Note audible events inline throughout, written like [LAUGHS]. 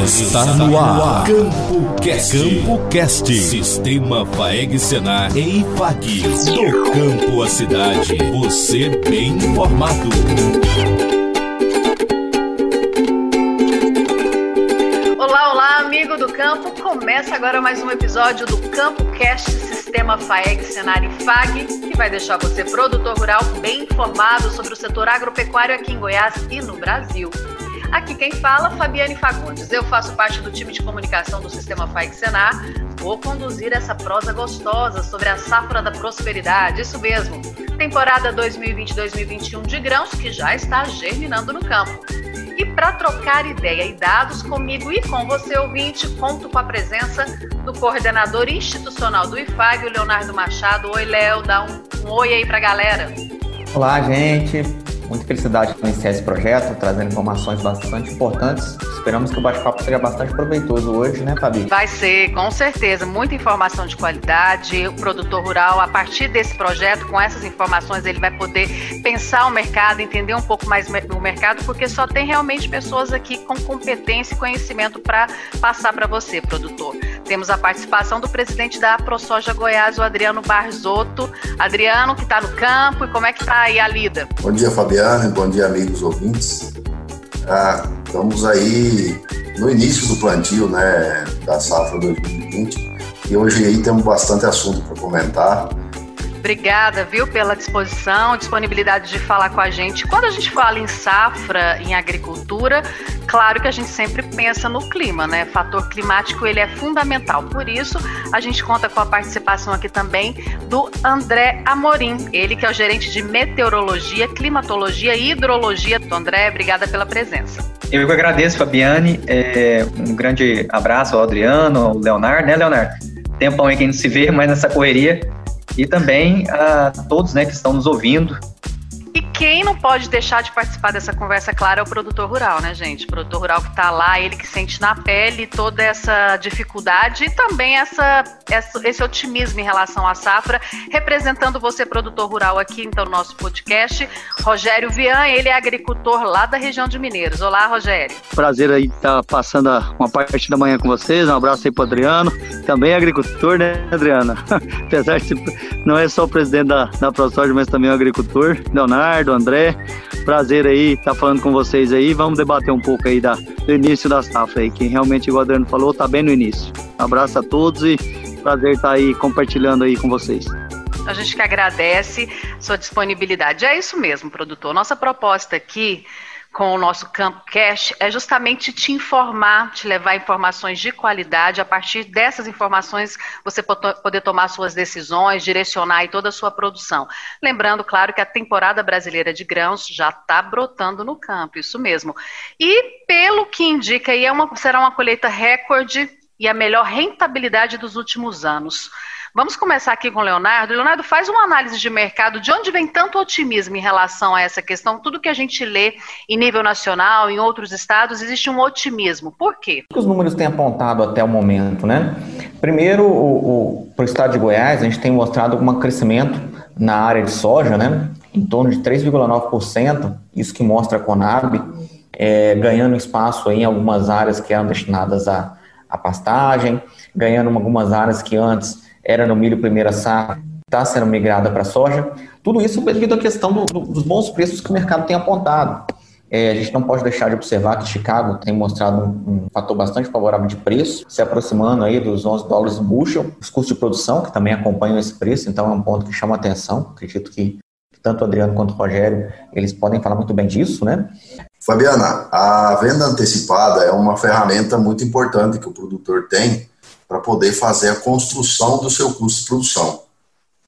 Está no ar. Campo Cast. Campo Cast. Sistema Faeg Senar e IFAG. Do campo à cidade. Você bem informado. Olá, olá, amigo do campo. Começa agora mais um episódio do Campo Cast Sistema Faeg Senar e IFAG, que vai deixar você, produtor rural, bem informado sobre o setor agropecuário aqui em Goiás e no Brasil. Aqui quem fala, Fabiane Fagundes. Eu faço parte do time de comunicação do Sistema FAIC Senar. Vou conduzir essa prosa gostosa sobre a safra da prosperidade, isso mesmo. Temporada 2020-2021 de grãos que já está germinando no campo. E para trocar ideia e dados comigo e com você, ouvinte, conto com a presença do coordenador institucional do IFAG, o Leonardo Machado. Oi, Léo, dá um, um oi aí para a galera. Olá, gente. Muita felicidade em iniciar esse projeto, trazendo informações bastante importantes. Esperamos que o bate-papo seja bastante proveitoso hoje, né, Fabi? Vai ser, com certeza. Muita informação de qualidade. O produtor rural, a partir desse projeto, com essas informações, ele vai poder pensar o mercado, entender um pouco mais o mercado, porque só tem realmente pessoas aqui com competência e conhecimento para passar para você, produtor. Temos a participação do presidente da ProSoja Goiás, o Adriano Barzotto. Adriano, que está no campo, e como é que está aí a lida? Bom dia, Fabiano bom dia, amigos ouvintes. Ah, estamos aí no início do plantio né, da safra 2020 e hoje aí temos bastante assunto para comentar. Obrigada, viu, pela disposição, disponibilidade de falar com a gente. Quando a gente fala em safra, em agricultura, claro que a gente sempre pensa no clima, né? Fator climático ele é fundamental. Por isso, a gente conta com a participação aqui também do André Amorim, ele que é o gerente de meteorologia, climatologia e hidrologia. André, obrigada pela presença. Eu que agradeço, Fabiane. É, um grande abraço ao Adriano, ao Leonardo, né, Leonardo? Tempão aí que a gente se vê, mas nessa correria e também a todos né, que estão nos ouvindo. Quem não pode deixar de participar dessa conversa, claro, é o produtor rural, né, gente? O produtor rural que está lá, ele que sente na pele toda essa dificuldade e também essa, essa, esse otimismo em relação à safra, representando você, produtor rural, aqui então no nosso podcast, Rogério Vian, ele é agricultor lá da região de Mineiros. Olá, Rogério. Prazer aí estar tá passando uma parte da manhã com vocês. Um abraço aí para Adriano, também agricultor, né, Adriana? [LAUGHS] Apesar de não é só o presidente da, da ProSoja, mas também o agricultor, Leonardo. Leonardo, André. Prazer aí estar tá falando com vocês aí. Vamos debater um pouco aí da, do início da safra aí, que realmente, o Adriano falou, está bem no início. Abraço a todos e prazer estar tá aí compartilhando aí com vocês. A gente que agradece sua disponibilidade. É isso mesmo, produtor. Nossa proposta aqui com o nosso Campo Cash é justamente te informar, te levar informações de qualidade. A partir dessas informações, você poder tomar suas decisões, direcionar toda a sua produção. Lembrando, claro, que a temporada brasileira de grãos já está brotando no campo, isso mesmo. E pelo que indica, aí é uma, será uma colheita recorde e a melhor rentabilidade dos últimos anos. Vamos começar aqui com o Leonardo. Leonardo, faz uma análise de mercado. De onde vem tanto otimismo em relação a essa questão? Tudo que a gente lê em nível nacional, em outros estados, existe um otimismo. Por quê? O que os números têm apontado até o momento, né? Primeiro, para o estado de Goiás, a gente tem mostrado um crescimento na área de soja, né? Em torno de 3,9%, isso que mostra a Conab, é, ganhando espaço em algumas áreas que eram destinadas à, à pastagem, ganhando algumas áreas que antes era no milho primeira safra, está sendo migrada para a soja. Tudo isso devido à questão do, do, dos bons preços que o mercado tem apontado. É, a gente não pode deixar de observar que Chicago tem mostrado um, um, fator bastante favorável de preço, se aproximando aí dos 11 dólares no bushel. Os custos de produção, que também acompanham esse preço, então é um ponto que chama atenção. Acredito que tanto o Adriano quanto o Rogério, eles podem falar muito bem disso, né? Fabiana, a venda antecipada é uma ferramenta muito importante que o produtor tem para poder fazer a construção do seu custo de produção.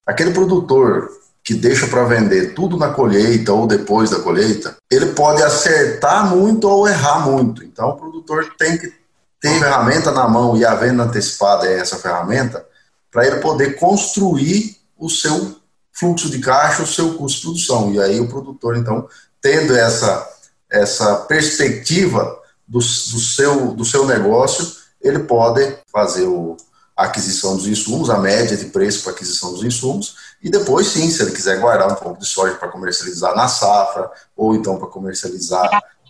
Aquele produtor que deixa para vender tudo na colheita ou depois da colheita, ele pode acertar muito ou errar muito. Então, o produtor tem que ter ferramenta na mão e a venda antecipada é essa ferramenta para ele poder construir o seu fluxo de caixa, o seu custo de produção. E aí o produtor, então, tendo essa, essa perspectiva do, do, seu, do seu negócio, ele pode fazer o, a aquisição dos insumos, a média de preço para aquisição dos insumos, e depois sim, se ele quiser guardar um pouco de soja para comercializar na safra, ou então para comercializar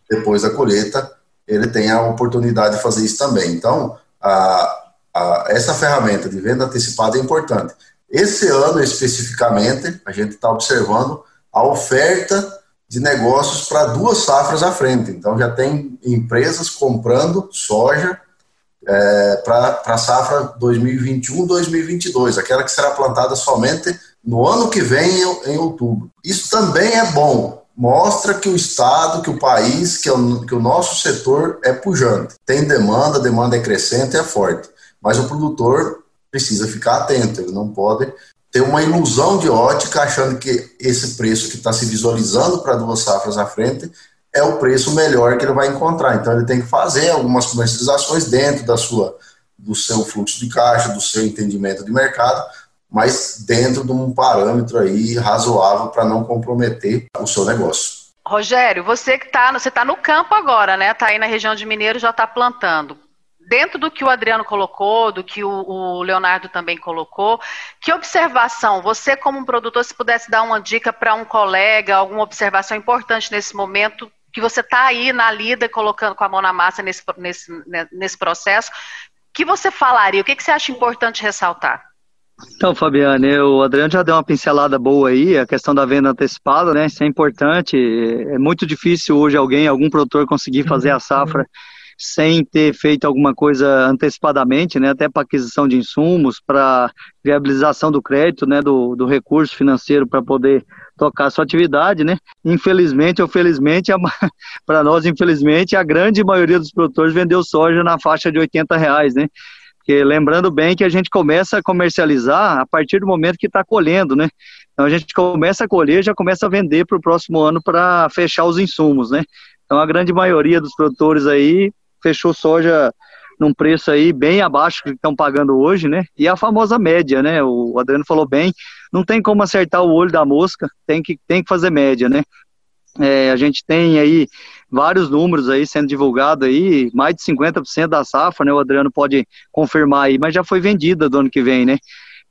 depois da colheita, ele tem a oportunidade de fazer isso também. Então, a, a, essa ferramenta de venda antecipada é importante. Esse ano, especificamente, a gente está observando a oferta de negócios para duas safras à frente. Então, já tem empresas comprando soja é, para a safra 2021-2022, aquela que será plantada somente no ano que vem, em, outubro. Isso também é bom, mostra que o Estado, que o país, que, o, que o nosso setor é pujante. Tem demanda, a demanda é crescente, é forte. Mas o produtor precisa ficar atento, ele não pode ter uma ilusão de ótica achando que esse preço que está se visualizando para duas safras à frente é o preço melhor que ele vai encontrar. Então ele tem que fazer algumas comercializações dentro da sua, do seu fluxo de caixa, do seu entendimento de mercado, mas dentro de um parâmetro aí razoável para não comprometer o seu negócio. Rogério, você que está você tá no campo agora, né? Está aí na região de Mineiro, já está plantando. Dentro do que o Adriano colocou, do que o, o, Leonardo também colocou, que observação, você como um produtor, se pudesse dar uma dica para um colega, alguma observação importante nesse momento, que você está aí na lida, colocando com a mão na massa nesse, nesse, né, nesse processo, que você falaria? O que, que você acha importante ressaltar? Então, Fabiane, o Adriano já deu uma pincelada boa aí, a questão da venda antecipada, né? Isso é importante. É muito difícil hoje alguém, algum produtor, conseguir fazer a safra sem ter feito alguma coisa antecipadamente, né? Até para aquisição de insumos, para viabilização do crédito, né? Do, do recurso financeiro para poder tocar sua atividade, né? Infelizmente ou felizmente, [LAUGHS] para nós, infelizmente, a grande maioria dos produtores vendeu soja na faixa de 80 reais, né? Porque lembrando bem que a gente começa a comercializar a partir do momento que está colhendo, né? Então a gente começa a colher, já começa a vender para o próximo ano para fechar os insumos, né? Então a grande maioria dos produtores aí fechou soja num preço aí bem abaixo do que estão pagando hoje, né? E a famosa média, né? O Adriano falou bem, não tem como acertar o olho da mosca, tem que, tem que fazer média, né? É, a gente tem aí vários números aí sendo divulgados aí, mais de 50% da safra, né? O Adriano pode confirmar aí, mas já foi vendida do ano que vem, né?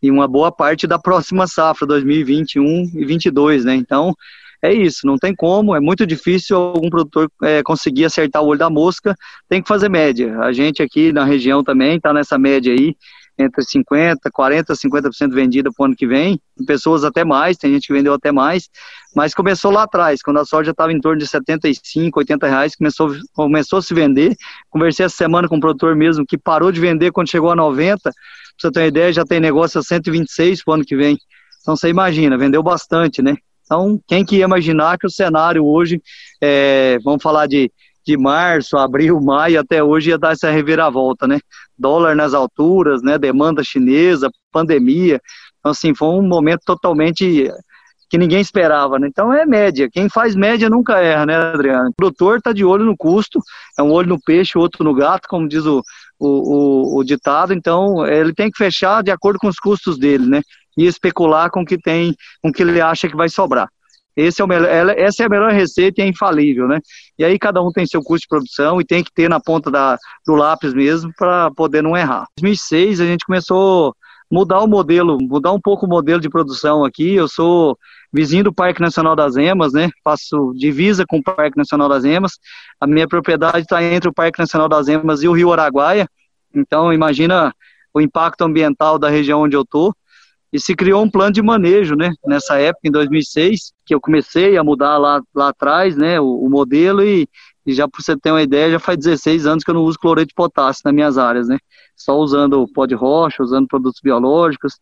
E uma boa parte da próxima safra, 2021 e 2022, né? Então, é isso, não tem como, é muito difícil algum produtor é, conseguir acertar o olho da mosca, tem que fazer média. A gente aqui na região também está nessa média aí, entre 50%, 40%, 50% vendida para o ano que vem, pessoas até mais, tem gente que vendeu até mais, mas começou lá atrás, quando a soja estava em torno de 75, 80 reais, começou, começou a se vender. Conversei essa semana com um produtor mesmo que parou de vender quando chegou a 90, para você ter uma ideia, já tem negócio a 126 para o ano que vem. Então você imagina, vendeu bastante, né? Então, quem que ia imaginar que o cenário hoje, é, vamos falar de de março, abril, [LAUGHS] maio até hoje ia dar essa reviravolta, né? Dólar nas alturas, né? Demanda chinesa, pandemia. Então, assim, foi um momento totalmente que ninguém esperava, né? Então é média. Quem faz média nunca erra, né, Adriano? O produtor está de olho no custo, é um olho no peixe, outro no gato, como diz o, o, o, o ditado. Então ele tem que fechar de acordo com os custos dele, né? E especular com o que tem, com que ele acha que vai sobrar. Esse é o melhor, essa é a melhor receita e é infalível, né? E aí cada um tem seu custo de produção e tem que ter na ponta da, do lápis mesmo para poder não errar. Em 2006 a gente começou a mudar o modelo, mudar um pouco o modelo de produção aqui. Eu sou vizinho do Parque Nacional das Emas, né? Faço divisa com o Parque Nacional das Emas. A minha propriedade está entre o Parque Nacional das Emas e o Rio Araguaia. Então imagina o impacto ambiental da região onde eu estou e se criou um plano de manejo, né? Nessa época, em 2006, que eu comecei a mudar lá, lá atrás, né? O, o modelo e, e já para você ter uma ideia, já faz 16 anos que eu não uso cloreto de potássio nas minhas áreas, né? Só usando pó de rocha, usando produtos biológicos.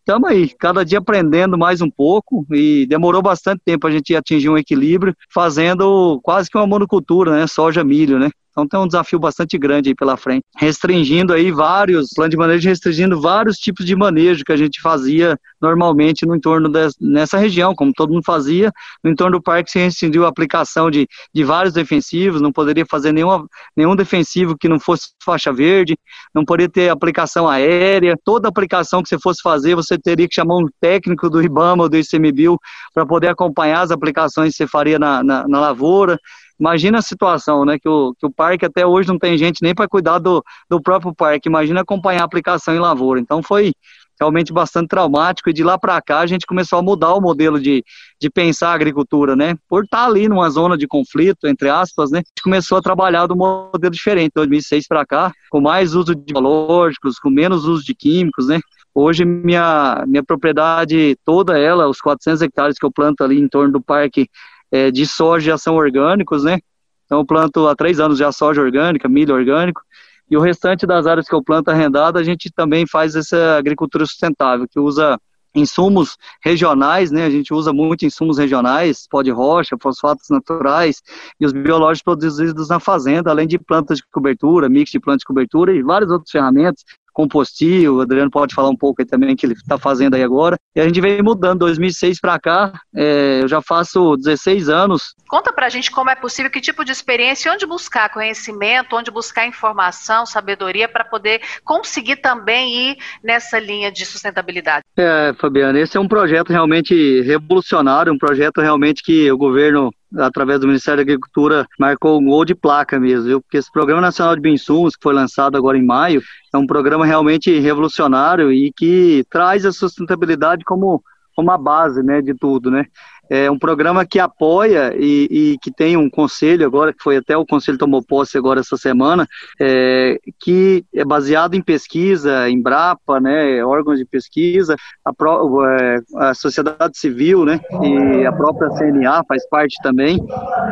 Estamos aí, cada dia aprendendo mais um pouco e demorou bastante tempo a gente atingir um equilíbrio, fazendo quase que uma monocultura, né? Soja, milho, né? Então tem um desafio bastante grande aí pela frente. Restringindo aí vários, plano de manejo restringindo vários tipos de manejo que a gente fazia normalmente no entorno dessa, nessa região, como todo mundo fazia. No entorno do parque se restringiu a aplicação de, de vários defensivos, não poderia fazer nenhuma, nenhum defensivo que não fosse faixa verde, não poderia ter aplicação aérea. Toda aplicação que você fosse fazer, você teria que chamar um técnico do IBAMA ou do ICMBio para poder acompanhar as aplicações que você faria na, na, na lavoura. Imagina a situação, né? Que o, que o parque até hoje não tem gente nem para cuidar do, do próprio parque. Imagina acompanhar a aplicação em lavoura. Então foi realmente bastante traumático, e de lá para cá a gente começou a mudar o modelo de, de pensar a agricultura, né? Por estar ali numa zona de conflito, entre aspas, né? A gente começou a trabalhar do modelo diferente, 2006 para cá, com mais uso de biológicos, com menos uso de químicos, né? Hoje, minha, minha propriedade toda ela, os 400 hectares que eu planto ali em torno do parque é, de soja são orgânicos, né? Então, eu planto há três anos já soja orgânica, milho orgânico, e o restante das áreas que eu planto arrendada, a gente também faz essa agricultura sustentável, que usa insumos regionais, né? A gente usa muito insumos regionais, pó de rocha, fosfatos naturais e os biológicos produzidos na fazenda, além de plantas de cobertura, mix de plantas de cobertura e várias outras ferramentas compostil, o Adriano pode falar um pouco aí também que ele está fazendo aí agora. E a gente vem mudando, 2006 para cá, é, eu já faço 16 anos. Conta para a gente como é possível, que tipo de experiência, onde buscar conhecimento, onde buscar informação, sabedoria para poder conseguir também ir nessa linha de sustentabilidade. É, Fabiana, esse é um projeto realmente revolucionário, um projeto realmente que o governo através do Ministério da Agricultura, marcou um gol de placa mesmo, viu? Porque esse Programa Nacional de Bioinsumos, que foi lançado agora em maio, é um programa realmente revolucionário e que traz a sustentabilidade como, como a base né, de tudo, né? É um programa que apoia e, e, que tem um conselho agora, que foi até o conselho tomou posse agora essa semana, é, que é baseado em pesquisa, em BRAPA, né, órgãos de pesquisa, a, pro, é, a sociedade civil, né, e a própria CNA faz parte também,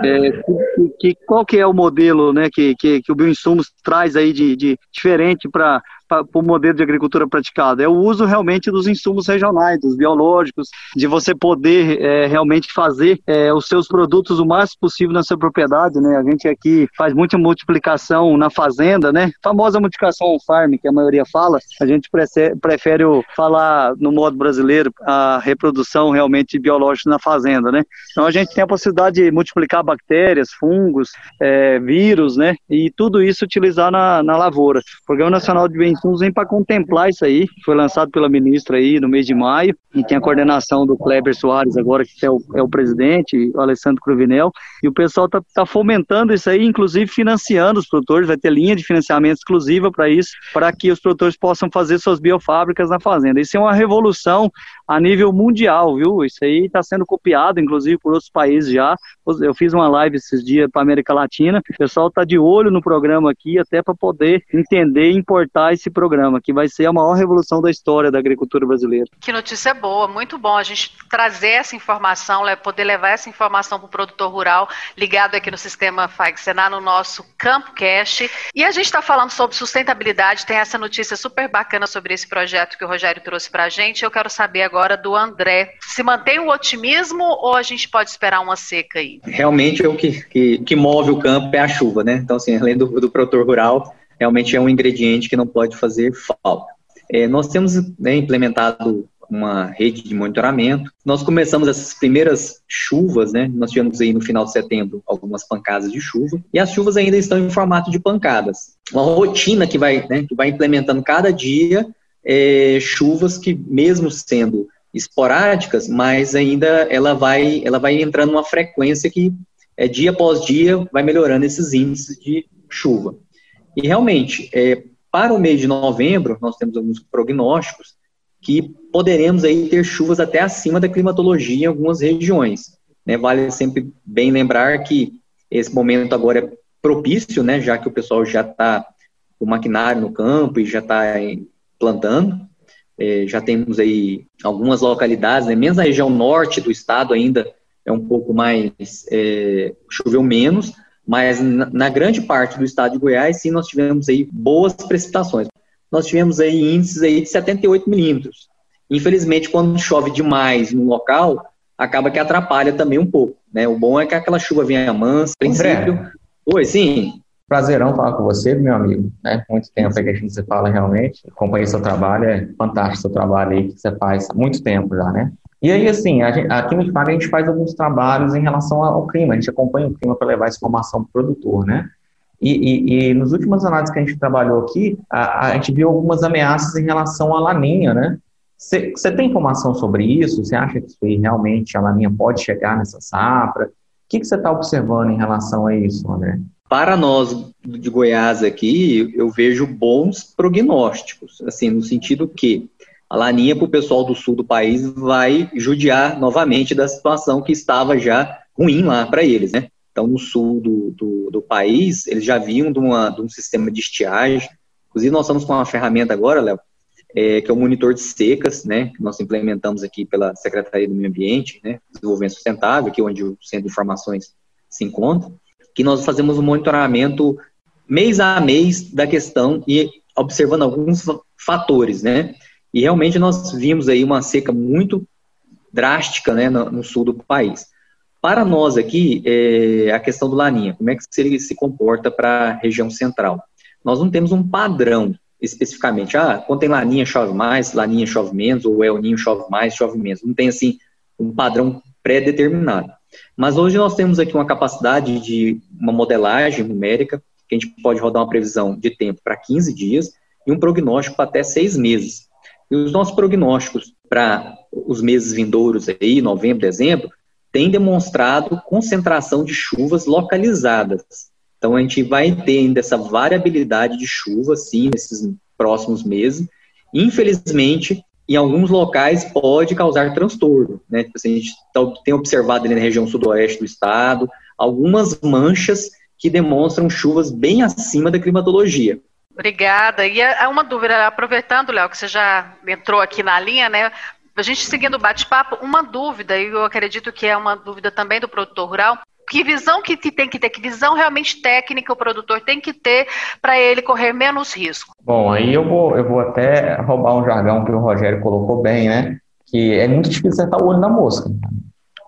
é, que, que, qual que é o modelo, né, que, que, que o Bioinsumos traz aí de, de diferente para para o modelo de agricultura praticado? É o uso realmente dos insumos regionais, dos biológicos, de você poder é, realmente fazer é, os seus produtos o mais possível na sua propriedade, né? A gente aqui faz muita multiplicação na fazenda, né? Famosa multiplicação on farm, que a maioria fala, a gente prefere, falar no modo brasileiro a reprodução realmente biológica na fazenda, né? Então a gente tem a possibilidade de multiplicar bactérias, fungos, é, vírus, né? E tudo isso utilizar na, na lavoura. O Programa Nacional de Bem Insumos vem para contemplar isso aí. Foi lançado pela ministra aí no mês de maio e tem a coordenação do Kleber Soares agora, que é o, é o presidente, o Alessandro Cruvinel. E o pessoal está tá fomentando isso aí, inclusive financiando os produtores. Vai ter linha de financiamento exclusiva para isso, para que os produtores possam fazer suas biofábricas na fazenda. Isso é uma revolução a nível mundial, viu? Isso aí está sendo copiado, inclusive, por outros países já. Eu fiz uma live esses dias para América Latina. O pessoal está de olho no programa aqui, até para poder entender e importar esse programa, que vai ser a maior revolução da história da agricultura brasileira. Que notícia boa, muito bom a gente trazer essa informação, poder levar essa informação para o produtor rural ligado aqui no sistema FAG-Senar, no nosso Campo Cash. E a gente está falando sobre sustentabilidade, tem essa notícia super bacana sobre esse projeto que o Rogério trouxe para a gente. Eu quero saber agora agora do André. Se mantém o otimismo ou a gente pode esperar uma seca aí? Realmente é o que, que, que move o campo é a chuva, né? Então, assim, além do, do produtor rural, realmente é um ingrediente que não pode fazer falta. É, nós temos né, implementado uma rede de monitoramento. Nós começamos essas primeiras chuvas, né? Nós tivemos aí no final de setembro algumas pancadas de chuva e as chuvas ainda estão em formato de pancadas. Uma rotina que vai, né, que vai implementando cada dia é, chuvas que, mesmo sendo esporádicas, mas ainda ela vai, ela vai entrando numa frequência que, é, dia após dia, vai melhorando esses índices de chuva. E realmente, é, para o mês de novembro, nós temos alguns prognósticos que poderemos aí ter chuvas até acima da climatologia em algumas regiões. Né? Vale sempre bem lembrar que esse momento agora é propício, né? já que o pessoal já está com o maquinário no campo e já está plantando. É, já temos aí algumas localidades, né, menos na região norte do estado ainda é um pouco mais, é, choveu menos, mas na, na, grande parte do estado de Goiás, sim, nós tivemos aí boas precipitações. Nós tivemos aí índices aí de 78 milímetros. Infelizmente, quando chove demais no local, acaba que atrapalha também um pouco, né? O bom é que aquela chuva venha mansa, princípio. Oi, sim. Prazerão falar com você, meu amigo. Né? Muito tempo aí que a gente se fala realmente. Acompanhei seu trabalho, é fantástico seu trabalho aí que você faz há muito tempo já, né? E aí, assim, a gente, aqui no IFAG a gente faz alguns trabalhos em relação ao clima. A gente acompanha o clima para levar essa informação para o produtor, né? E, e, e nos últimos análises que a gente trabalhou aqui, a, a gente viu algumas ameaças em relação à laninha, né? Você tem informação sobre isso? Você acha que isso aí, realmente a laninha pode chegar nessa safra? O que você está observando em relação a isso, André? Para nós de Goiás aqui, eu vejo bons prognósticos, assim, no sentido que A laninha para o pessoal do sul do país vai judiar novamente da situação que estava já ruim lá para eles, né? Então, no sul do, do, do, país, eles já vinham de, uma, de um sistema de estiagem. Inclusive, nós estamos com uma ferramenta agora, Léo, é, que é o monitor de secas, né, que nós implementamos aqui pela Secretaria do Meio Ambiente, né, Desenvolvimento Sustentável, aqui onde o Centro de Informações se encontra, que nós fazemos um monitoramento mês a mês da questão e observando alguns fatores, né, e realmente nós vimos aí uma seca muito drástica, né, no, no sul do país. Para nós aqui, é, a questão do laninha, como é que ele se comporta para a região central? Nós não temos um padrão especificamente, ah, quando tem laninha chove mais, laninha chove menos, ou El Ninho chove mais, chove menos. Não tem, assim, um padrão pré-determinado. Mas hoje nós temos aqui uma capacidade de uma modelagem numérica, que a gente pode rodar uma previsão de tempo para 15 dias e um prognóstico para até seis meses. E os nossos prognósticos para os meses vindouros aí, novembro, dezembro, têm demonstrado concentração de chuvas localizadas. Então, a gente vai ter ainda essa variabilidade de chuva, sim, nesses próximos meses. Infelizmente, em alguns locais pode causar transtorno, né? Tipo assim, a gente tá tem observado ali na região sudoeste do estado algumas manchas que demonstram chuvas bem acima da climatologia. Obrigada. E há uma dúvida, aproveitando, Léo, que você já entrou aqui na linha, né? A gente seguindo o bate-papo, uma dúvida, e eu acredito que é uma dúvida também do produtor rural, que visão que tem que ter, que visão realmente técnica o produtor tem que ter para ele correr menos risco? Bom, aí eu vou, eu vou até roubar um jargão que o Rogério colocou bem, né? Que é muito difícil acertar o olho na mosca.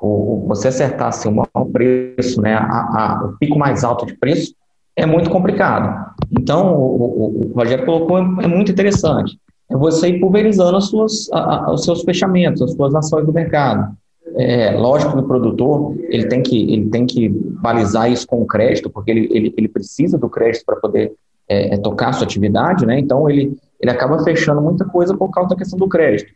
O, você acertar assim, o preço, né, a, a, o pico mais alto de preço, é muito complicado. Então, o, o, o Rogério colocou, é muito interessante. É você pulverizando as suas, a, os seus fechamentos, as suas ações do mercado. É, lógico que o produtor ele tem que, ele tem que balizar isso com o crédito, porque ele, ele, ele precisa do crédito para poder é, é, tocar a sua atividade, né? então ele, ele acaba fechando muita coisa por causa da questão do crédito.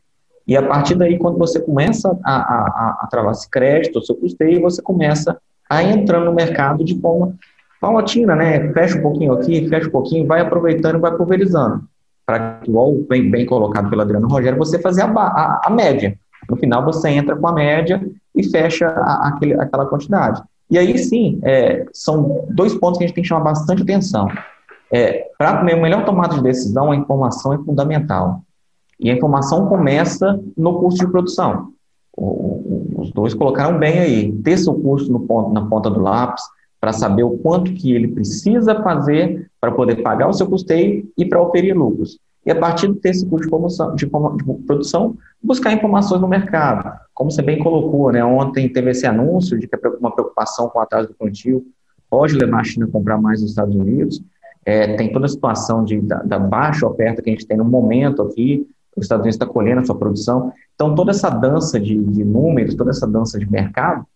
E a partir daí, quando você começa a, a, a travar esse crédito, o seu custeio, você começa a entrar no mercado de forma paulatina, né? Fecha um pouquinho aqui, fecha um pouquinho, vai aproveitando e vai pulverizando. Para, igual bem, bem colocado pelo Adriano Rogério, você fazer a, a, a média. No final, você entra com a média e fecha a, aquele, aquela quantidade. E aí sim, é, são dois pontos que a gente tem que chamar bastante atenção. É, Para o melhor tomada de decisão, a informação é fundamental. E a informação começa no custo de produção. O, os dois colocaram bem aí. Ter seu custo no ponto, na ponta do lápis, para saber o quanto que ele precisa fazer para poder pagar o seu custeio e para oferir lucros e a partir desse custo de, promoção, de, de, produção, buscar informações no mercado. Como você bem colocou, né, ontem teve esse anúncio de que uma preocupação com o atraso do plantio pode levar a China a comprar mais nos Estados Unidos. É, tem toda a situação de, da, da, baixa oferta que a gente tem no momento aqui, os Estados Unidos está colhendo a sua produção. Então, toda essa dança de, de números, toda essa dança de mercado,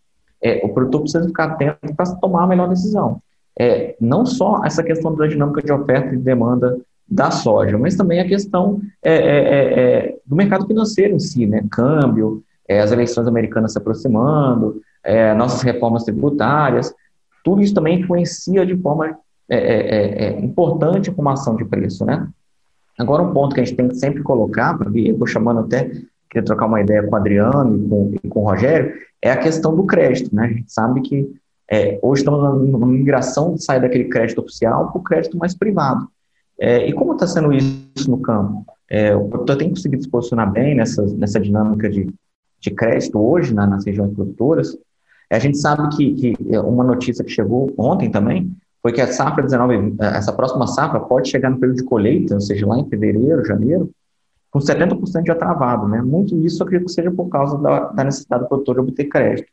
é, o produtor precisa ficar atento para tomar a melhor decisão. É, não só essa questão da dinâmica de oferta e demanda da soja, mas também a questão é, é, é, é, do mercado financeiro em si, né? Câmbio, é, as eleições americanas se aproximando, nossas reformas tributárias, tudo isso também influencia de forma importante a formação de preço, né? Agora, um ponto que a gente tem que sempre colocar, e eu estou chamando até, queria trocar uma ideia com o Adriano e com, e com o Rogério, é a questão do crédito, né? A gente sabe que hoje estamos numa migração de sair daquele crédito oficial para o crédito mais privado. É, e como está sendo isso no campo? É, o produtor tem conseguido se posicionar bem nessa, nessa dinâmica de, de crédito hoje na, nas regiões produtoras. É, a gente sabe que, que, uma notícia que chegou ontem também foi que a safra 19, essa próxima safra pode chegar no período de colheita, ou seja, lá em fevereiro, janeiro, com 70% já travado, né? Muito disso eu acredito que seja por causa da, da necessidade do produtor de obter crédito.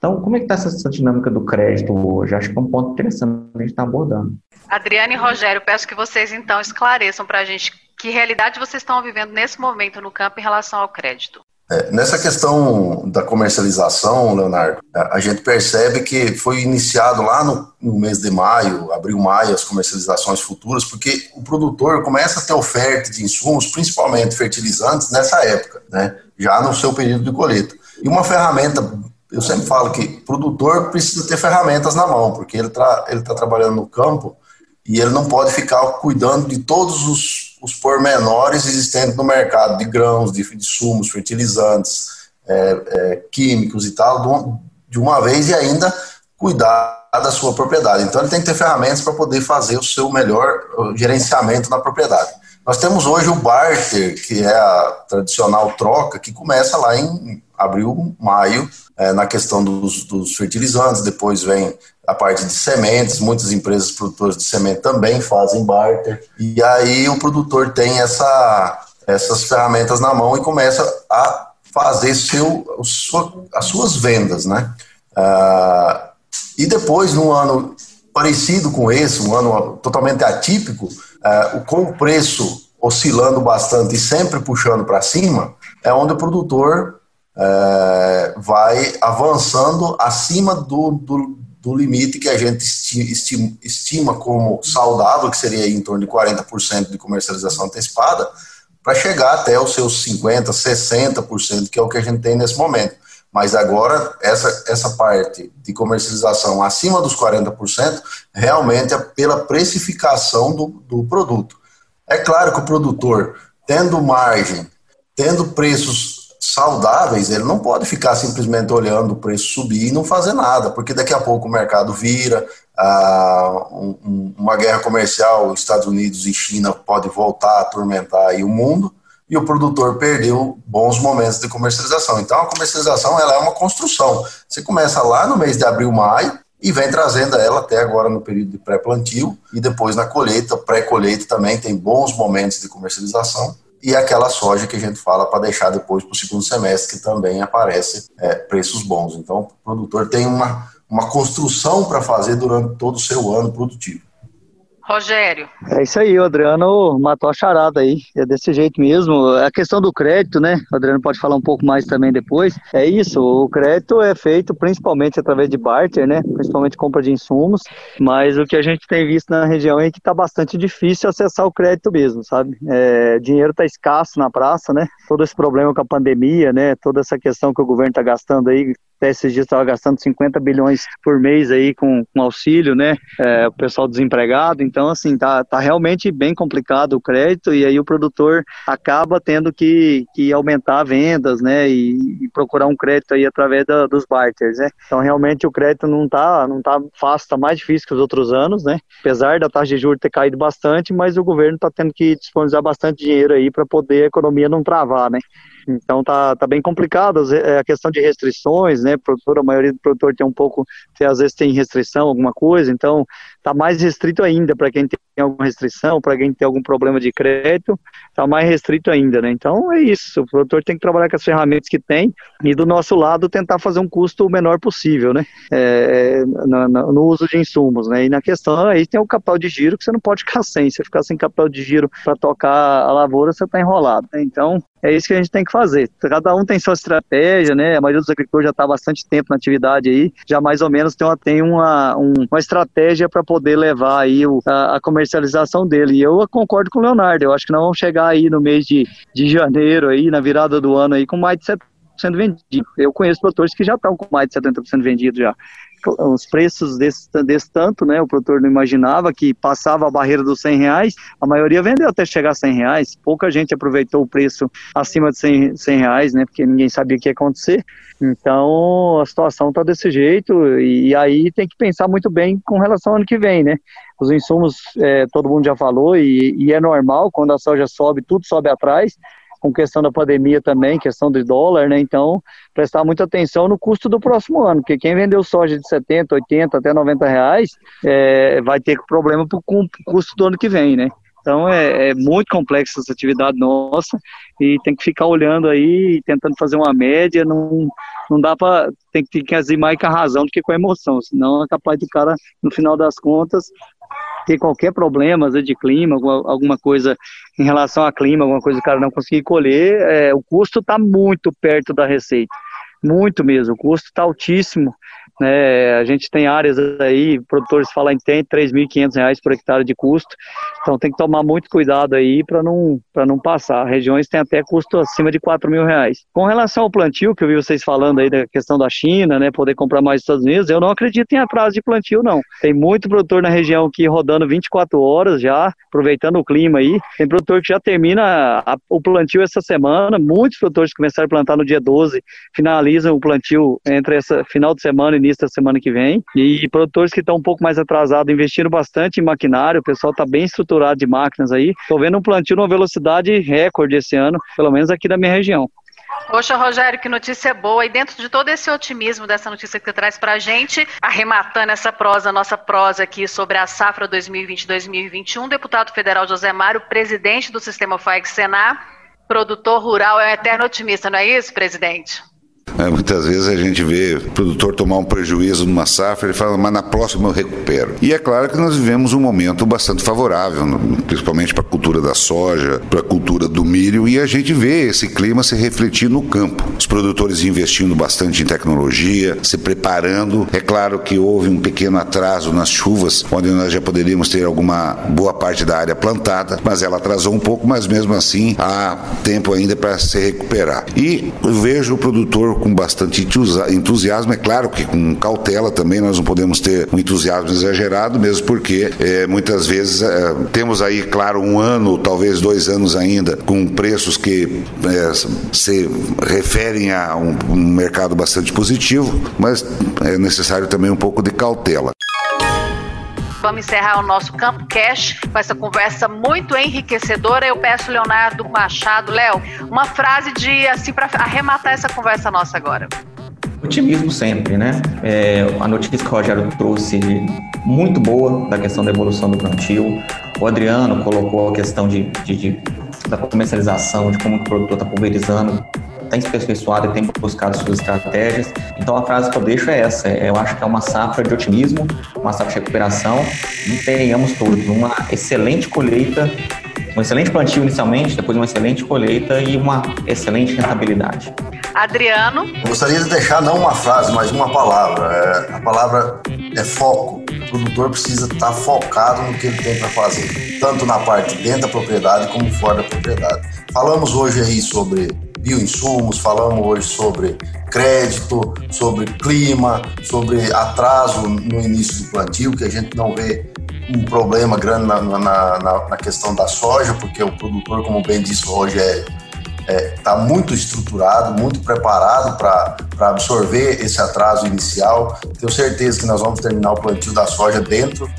Então, como é que está essa, essa, dinâmica do crédito hoje? Acho que é um ponto interessante que a gente está abordando. Adriane e Rogério, peço que vocês então esclareçam para a gente que realidade vocês estão vivendo nesse momento no campo em relação ao crédito. É, nessa questão da comercialização, Leonardo, a gente percebe que foi iniciado lá no, no, mês de maio, abril, maio, as comercializações futuras, porque o produtor começa a ter oferta de insumos, principalmente fertilizantes, nessa época, né, já no seu período de colheita. E uma ferramenta eu sempre falo que produtor precisa ter ferramentas na mão, porque ele está ele tá trabalhando no campo e ele não pode ficar cuidando de todos os, os pormenores existentes no mercado de grãos, de insumos, fertilizantes, é, é, químicos e tal, de uma vez e ainda cuidar da sua propriedade. Então, ele tem que ter ferramentas para poder fazer o seu melhor gerenciamento na propriedade. Nós temos hoje o barter, que é a tradicional troca, que começa lá em abril, maio, é, na questão dos, dos, fertilizantes, depois vem a parte de sementes, muitas empresas produtoras de semente também fazem barter, e aí o produtor tem essa, essas ferramentas na mão e começa a fazer seu, sua, as suas vendas, né? Ah, e depois, num ano parecido com esse, um ano totalmente atípico, uh, com o preço oscilando bastante e sempre puxando para cima, é onde o produtor uh, vai avançando acima do, do, do, limite que a gente estima, estima como saudável, que seria em torno de 40% de comercialização antecipada, para chegar até os seus 50%, 60%, que é o que a gente tem nesse momento. Mas agora, essa, essa parte de comercialização acima dos 40%, realmente é pela precificação do, do produto. É claro que o produtor, tendo margem, tendo preços saudáveis, ele não pode ficar simplesmente olhando o preço subir e não fazer nada, porque daqui a pouco o mercado vira, ah, um, uma guerra comercial, Estados Unidos e China pode voltar a atormentar o mundo, e o produtor perdeu bons momentos de comercialização. Então, a comercialização ela é uma construção. Você começa lá no mês de abril, maio, e vem trazendo ela até agora no período de pré-plantio, e depois na colheita, pré-colheita também tem bons momentos de comercialização, e aquela soja que a gente fala para deixar depois para o segundo semestre, que também aparece é, preços bons. Então, o produtor tem uma, uma construção para fazer durante todo o seu ano produtivo. Rogério. É isso aí, o Adriano matou a charada aí. É desse jeito mesmo. A questão do crédito, né? O Adriano pode falar um pouco mais também depois. É isso, o crédito é feito principalmente através de barter, né? Principalmente compra de insumos. Mas o que a gente tem visto na região é que está bastante difícil acessar o crédito mesmo, sabe? É, dinheiro está escasso na praça, né? Todo esse problema com a pandemia, né? Toda essa questão que o governo está gastando aí até esses dias estava gastando 50 bilhões por mês aí com, com auxílio, né? É, o pessoal desempregado. Então, assim, tá, tá realmente bem complicado o crédito e aí o produtor acaba tendo que, que aumentar vendas, né? E, e procurar um crédito aí através da, dos barters, né? Então, realmente o crédito não tá, não tá fácil, tá mais difícil que os outros anos, né? Apesar da taxa de juros ter caído bastante, mas o governo está tendo que disponibilizar bastante dinheiro aí para poder a economia não travar, né? Então tá, tá bem complicado é, a questão de restrições, né? Produtor, a maioria do produtor tem um pouco, às vezes tem restrição, alguma coisa, então tá mais restrito ainda para quem tem alguma restrição, para quem tem algum problema de crédito, tá mais restrito ainda, né? Então é isso, o produtor tem que trabalhar com as ferramentas que tem e do nosso lado tentar fazer um custo menor possível, né? É, no, no, uso de insumos, né? E na questão aí tem o capital de giro que você não pode [LAUGHS] ficar sem, você ficar sem capital de giro para tocar a lavoura, você tá enrolado, né? Então é isso que a gente tem que fazer. Cada um tem sua estratégia, né? A maioria dos agricultores já está bastante tempo na atividade aí, já mais ou menos tem uma, tem uma, um, uma estratégia para poder levar aí o, a, a, comercialização dele. E eu concordo com o Leonardo, eu acho que nós vamos chegar aí no mês de, de janeiro, aí, na virada do ano aí, com mais de 70% vendido. Eu conheço produtores que já estão com mais de 70% vendido já os preços desse, desse tanto, né? O produtor não imaginava que passava a barreira dos 100 reais, a maioria vendeu até chegar a 100 reais, pouca gente aproveitou o preço acima de 100, 100 reais, né? Porque ninguém sabia o que ia acontecer. Então a situação está desse jeito e, aí tem que pensar muito bem com relação ao ano que vem, né? Os insumos, é, todo mundo já falou e, e é normal quando a soja sobe, tudo sobe atrás com questão da pandemia também, questão do dólar, né? Então, prestar muita atenção no custo do próximo ano, porque quem vendeu soja de 70, 80 até 90 reais é, vai ter problema com o custo do ano que vem, né? Então é, é, muito complexa essa atividade nossa e tem que ficar olhando aí, tentando fazer uma média, não, não dá para tem que ter mais com a razão do que com a emoção, senão é capaz do cara, no final das contas, ter qualquer problema, de clima, alguma coisa em relação a clima, alguma coisa que o cara não conseguir colher, é, o custo está muito perto da receita. Muito mesmo, o custo está altíssimo né? A gente tem áreas aí, produtores falam que tem R$ 3.500 por hectare de custo, então tem que tomar muito cuidado aí para não, não passar. Regiões têm até custo acima de R$ reais. Com relação ao plantio, que eu vi vocês falando aí da questão da China, né, poder comprar mais dos Estados Unidos, eu não acredito em atraso de plantio, não. Tem muito produtor na região aqui rodando 24 horas já, aproveitando o clima aí. Tem produtor que já termina a, o plantio essa semana, muitos produtores começaram a plantar no dia 12, finalizam o plantio entre essa final de semana e início da semana que vem. E produtores que estão um pouco mais atrasados, investindo bastante em maquinário, o pessoal está bem estruturado de máquinas aí. Estou vendo um plantio numa velocidade recorde esse ano, pelo menos aqui da minha região. Poxa, Rogério, que notícia boa. E dentro de todo esse otimismo dessa notícia que você traz para a gente, arrematando essa prosa, nossa prosa aqui sobre a safra 2020-2021, deputado federal José Mário, presidente do Sistema FAEG Senar, produtor rural, é um eterno otimista, não é isso, presidente? É, muitas vezes a gente vê o produtor tomar um prejuízo numa safra e fala, mas na próxima eu recupero. E é claro que nós vivemos um momento bastante favorável, principalmente para a cultura da soja, para a cultura do milho, e a gente vê esse clima se refletir no campo. Os produtores investindo bastante em tecnologia, se preparando. É claro que houve um pequeno atraso nas chuvas, onde nós já poderíamos ter alguma boa parte da área plantada, mas ela atrasou um pouco, mas mesmo assim há tempo ainda para se recuperar. E eu vejo o produtor com bastante entusiasmo, é claro que com cautela também, nós não podemos ter um entusiasmo exagerado, mesmo porque é, muitas vezes é, temos aí, claro, um ano, talvez dois anos ainda, com preços que é, se referem a um, um mercado bastante positivo, mas é necessário também um pouco de cautela. Vamos encerrar o nosso Campo Cash com essa conversa muito enriquecedora. Eu peço Leonardo Machado, Léo, uma frase de assim para arrematar essa conversa nossa agora. Otimismo sempre, né? É, a notícia que o Rogério trouxe muito boa da questão da evolução do plantio. O Adriano colocou a questão de, de, de da comercialização, de como o produtor está pulverizando tem se aperfeiçoado e tem buscado suas estratégias. Então a frase que eu deixo é essa: eu acho que é uma safra de otimismo, uma safra de recuperação e tenhamos todos uma excelente colheita, um excelente plantio inicialmente, depois uma excelente colheita e uma excelente rentabilidade. Adriano. gostaria de deixar não uma frase, mas uma palavra. É, a palavra é foco. O produtor precisa estar focado no que ele tem para fazer, tanto na parte dentro da propriedade como fora da propriedade. Falamos hoje aí sobre bioinsumos, falamos hoje sobre crédito, sobre clima, sobre atraso no início do plantio, que a gente não vê um problema grande na, na, na, na questão da soja, porque o produtor, como bem disse hoje, é está é, muito estruturado, muito preparado para absorver esse atraso inicial. Tenho certeza que nós vamos terminar o plantio da soja dentro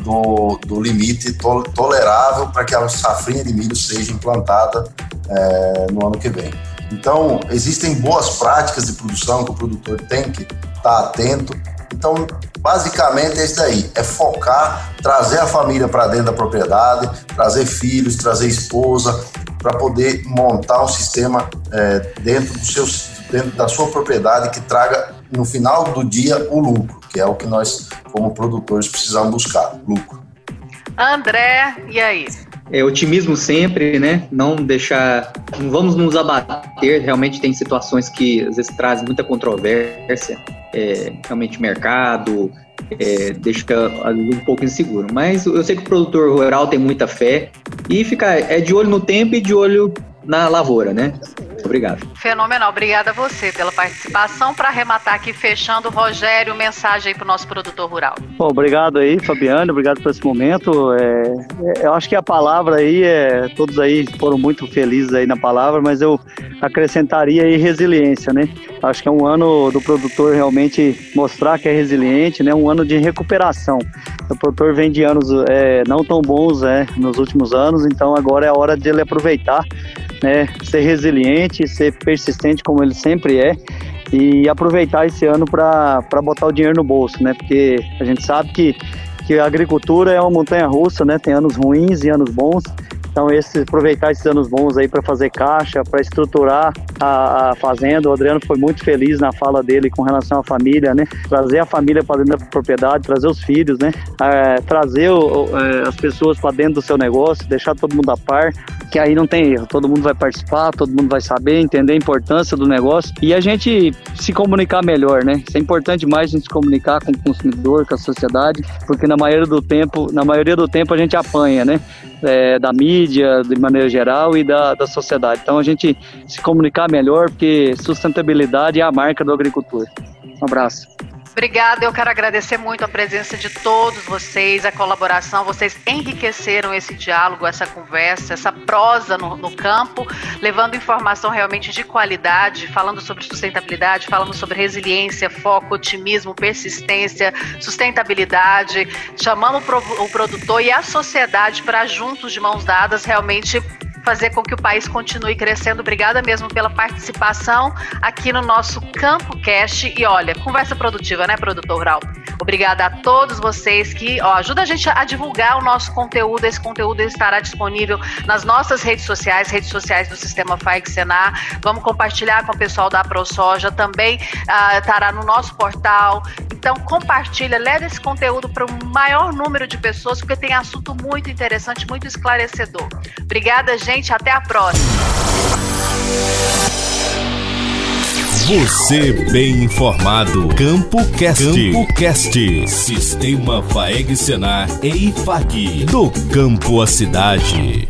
do, do limite to, tolerável para que a safrinha de milho seja implantada é, no ano que vem. Então, existem boas práticas de produção que o produtor tem que estar tá atento. Então, basicamente é isso daí: é focar, trazer a família para dentro da propriedade, trazer filhos, trazer esposa, para poder montar um sistema é, dentro, do seu, dentro da sua propriedade que traga no final do dia o lucro, que é o que nós, como produtores, precisamos buscar: lucro. André, e aí? É, otimismo sempre, né? Não deixar. Não vamos nos abater. Realmente tem situações que às vezes trazem muita controvérsia. É, realmente mercado, é, deixa um pouco inseguro. Mas eu sei que o produtor rural tem muita fé e ficar é de olho no tempo e de olho na lavoura, né? Obrigado. Fenomenal. Obrigada a você pela participação. Para arrematar aqui, fechando, Rogério, mensagem aí para o nosso produtor rural. Bom, obrigado aí, Fabiano. Obrigado por esse momento. É, é, eu acho que a palavra aí, é, todos aí foram muito felizes aí na palavra, mas eu acrescentaria aí resiliência, né? Acho que é um ano do produtor realmente mostrar que é resiliente, né? Um ano de recuperação. O produtor vem de anos é, não tão bons é, nos últimos anos, então agora é a hora de ele aproveitar né, ser resiliente, ser persistente como ele sempre é e aproveitar esse ano para botar o dinheiro no bolso, né? Porque a gente sabe que, que a agricultura é uma montanha russa, né? Tem anos ruins e anos bons. Então, esse, aproveitar esses anos bons aí para fazer caixa, para estruturar a, a, fazenda. O Adriano foi muito feliz na fala dele com relação à família, né? Trazer a família para dentro da propriedade, trazer os filhos, né? É, trazer o, é, as pessoas para dentro do seu negócio, deixar todo mundo a par, que aí não tem erro. Todo mundo vai participar, todo mundo vai saber, entender a importância do negócio e a gente se comunicar melhor, né? Isso é importante demais a gente se comunicar com o consumidor, com a sociedade, porque na maioria do tempo, na maioria do tempo a gente apanha, né? É, da mídia, de maneira geral, e da, da sociedade. Então a gente se comunicar melhor, porque sustentabilidade é a marca do agricultor. Um abraço. Obrigada, eu quero agradecer muito a presença de todos vocês, a colaboração. Vocês enriqueceram esse diálogo, essa conversa, essa prosa no, no, campo, levando informação realmente de qualidade, falando sobre sustentabilidade, falando sobre resiliência, foco, otimismo, persistência, sustentabilidade. Chamamos o produtor e a sociedade para juntos, de mãos dadas, realmente fazer com que o país continue crescendo. Obrigada mesmo pela participação aqui no nosso Campo Cast. E olha, conversa produtiva, né, produtor rural? Obrigada a todos vocês que ó, ajuda a gente a divulgar o nosso conteúdo. Esse conteúdo estará disponível nas nossas redes sociais, redes sociais do Sistema FAIC Senar. Vamos compartilhar com o pessoal da ProSoja, também uh, estará no nosso portal. Então compartilha, leva esse conteúdo para o maior número de pessoas, porque tem assunto muito interessante, muito esclarecedor. Obrigada, gente gente. Até a próxima. Você bem informado. Campo Cast. Campo Cast. Sistema Faeg Senar e IFAG. Do campo à cidade.